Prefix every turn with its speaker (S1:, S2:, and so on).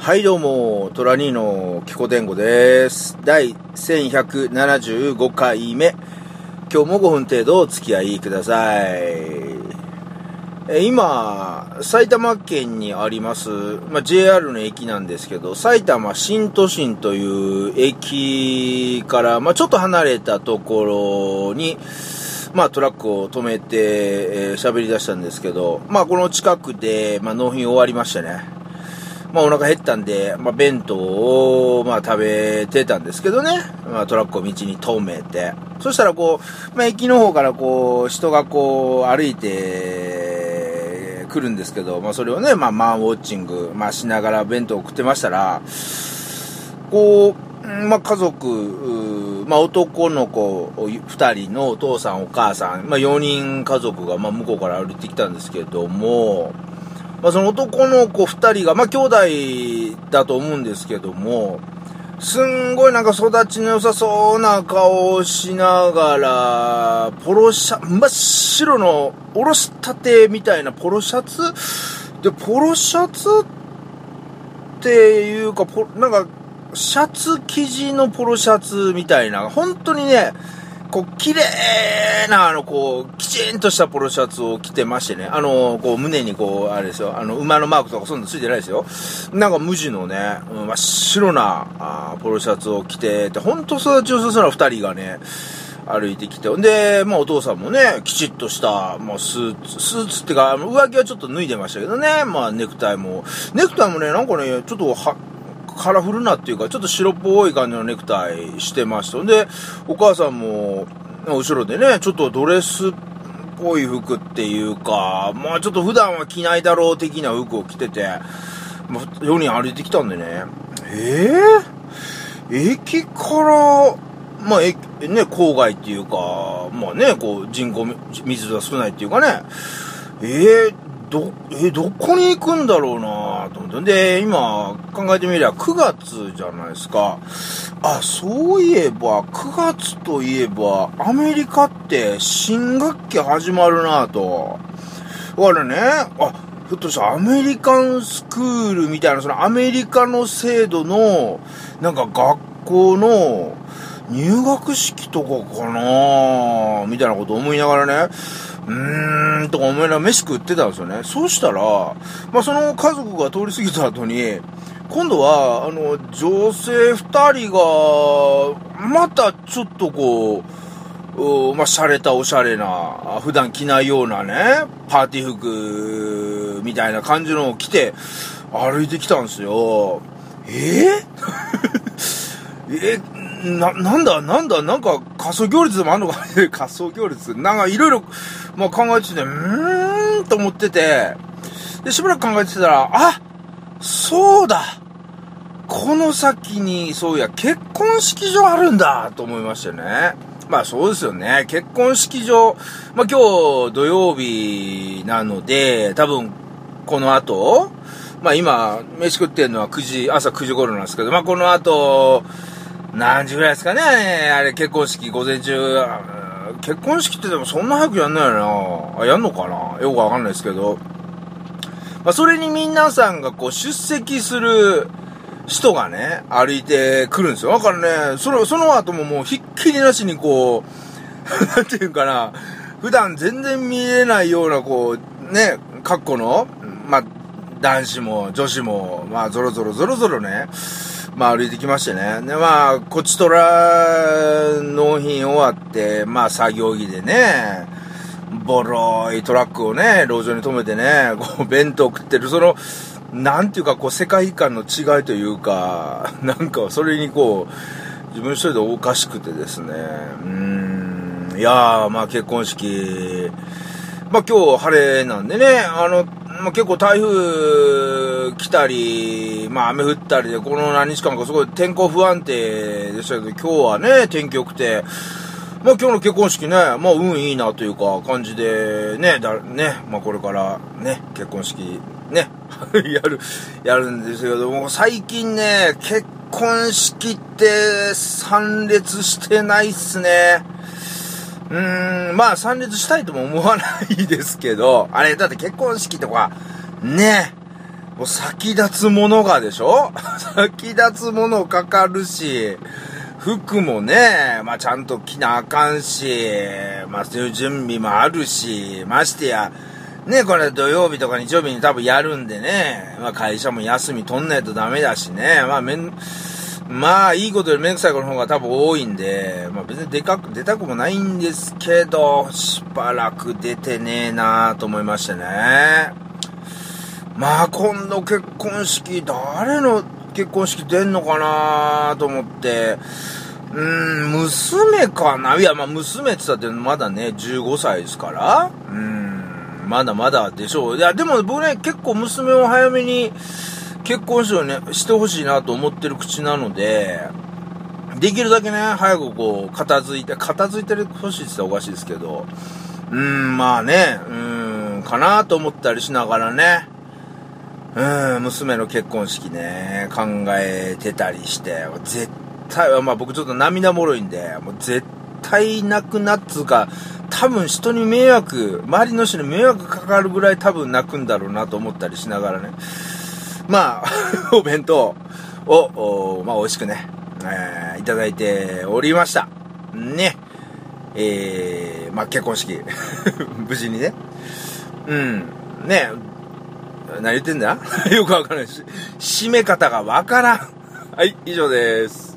S1: はいどうも、トラニーのキコテンゴです。第1175回目。今日も5分程度お付き合いください。え今、埼玉県にあります、ま、JR の駅なんですけど、埼玉新都心という駅から、ま、ちょっと離れたところに、まあトラックを止めて、えー喋り出したんですけど、まあこの近くで、まあ納品終わりましてね。まあお腹減ったんで、まあ弁当を、まあ食べてたんですけどね。まあトラックを道に止めて。そしたらこう、まあ駅の方からこう、人がこう、歩いて、来るんですけど、まあそれをね、まあマンウォッチング、まあしながら弁当を食ってましたら、こう、まあ、家族、まあ、男の子2人のお父さんお母さん、まあ、4人家族が、まあ、向こうから歩いてきたんですけども、まあ、その男の子2人が、まあ、兄弟だと思うんですけども、すんごいなんか育ちの良さそうな顔をしながら、ポロシャ、真っ白のおろしたてみたいなポロシャツ？で、ポロシャツっていうか、ポなんか、シャツ生地のポロシャツみたいな、本当にね、こう、綺麗な、あの、こう、きちんとしたポロシャツを着てましてね、あの、こう、胸にこう、あれですよ、あの、馬のマークとかそんなのついてないですよ。なんか無地のね、真っ白な、あポロシャツを着てて、本当育ちよさそうな二人がね、歩いてきて。で、まあお父さんもね、きちっとした、まあスーツ、スーツってか、上着はちょっと脱いでましたけどね、まあネクタイも、ネクタイもね、なんかね、ちょっとは、カラフルなっていうか、ちょっと白っぽい感じのネクタイしてました。で、お母さんも、後ろでね、ちょっとドレスっぽい服っていうか、まあちょっと普段は着ないだろう的な服を着てて、まあ、4人歩いてきたんでね、えー、駅から、まあ、え、ね、郊外っていうか、まあね、こう、人口、密度が少ないっていうかね、えー、ど、えどこに行くんだろうなと思って。で、今、考えてみれば9月じゃないですか。あ、そういえば、9月といえば、アメリカって新学期始まるなと。だからね、あ、ひょっとしたらアメリカンスクールみたいな、そのアメリカの制度の、なんか学校の入学式とかかなみたいなこと思いながらね、うーん、とか思いながら飯食ってたんですよね。そうしたら、まあその家族が通り過ぎた後に、今度は、あの、女性二人が、またちょっとこう、うまあ、洒落たおしゃれな、普段着ないようなね、パーティー服みたいな感じのを着て、歩いてきたんですよ。えー、え、な、なんだ、なんだ、なんか仮想行列でもあんのか？ね 仮想行列。なんかいろいろ、まあ、考えてて、うーんと思ってて、で、しばらく考えてたら、あそうだ。この先に、そういや、結婚式場あるんだと思いましたよね。まあそうですよね。結婚式場、まあ今日土曜日なので、多分この後、まあ今、飯食ってるのは9時、朝9時頃なんですけど、まあこの後、何時ぐらいですかね、あれ結婚式午前中、結婚式ってでもそんな早くやんないよな。あ、やんのかな？よくわかんないですけど。まあそれに皆さんがこう出席する、人がね、歩いてくるんですよ。だからね、その、その後ももうひっきりなしにこう、なんていうかな、普段全然見えないようなこう、ね、格好の、まあ、男子も女子も、まあ、ぞろぞろぞろぞろね、まあ、歩いてきましてね。で、まあ、こちとら、納品終わって、まあ、作業着でね、ボロいトラックをね、路上に止めてね、こう、弁当食ってる、その、なんていうか、こう、世界観の違いというか、なんか、それにこう、自分一人でおかしくてですね、うん、いやー、まあ結婚式、まあ今日晴れなんでね、あの、まあ結構台風来たり、まあ雨降ったりで、この何日間かすごい天候不安定でしたけど、今日はね、天気良くて、まあ今日の結婚式ね、まあ運いいなというか感じで、ね、だ、ね、まあこれからね、結婚式、ね、やる、やるんですけども、最近ね、結婚式って参列してないっすね。うーん、まあ参列したいとも思わないですけど、あれ、だって結婚式とか、ね、もう先立つものがでしょ？先立つものかかるし、服もね、まあちゃんと着なあかんし、まあそういう準備もあるし、ましてや、ね、これ土曜日とか日曜日に多分やるんでね、まあ会社も休み取んないとダメだしね、まあめん、まあいいことよりめんくさいことの方が多分多いんで、まあ別に出かく、出たくもないんですけど、しばらく出てねえなあと思いましてね。まあ今度結婚式、誰の結婚式出んのかなと思って、うん、娘かな？いや、まあ娘って言ったってまだね、15歳ですから、うん、まだまだでしょう。いや、でも僕ね、結構娘を早めに結婚式をね、してほしいなと思ってる口なので、できるだけね、早くこう、片付いて、片付いてほしいって言ったらおかしいですけど、うん、まあね、うん、かなと思ったりしながらね、うん、娘の結婚式ね、考えてたりして、絶対、まあ僕ちょっと涙もろいんで、もう絶対泣くなっつうか、多分人に迷惑、周りの人に迷惑かかるぐらい多分泣くんだろうなと思ったりしながらね。まあ、お弁当を、まあ美味しくね、えー、いただいておりました。ね。えー、まあ結婚式、無事にね。うん。ね、何言ってんだ？よくわからないし、締め方がわからん。はい、以上です。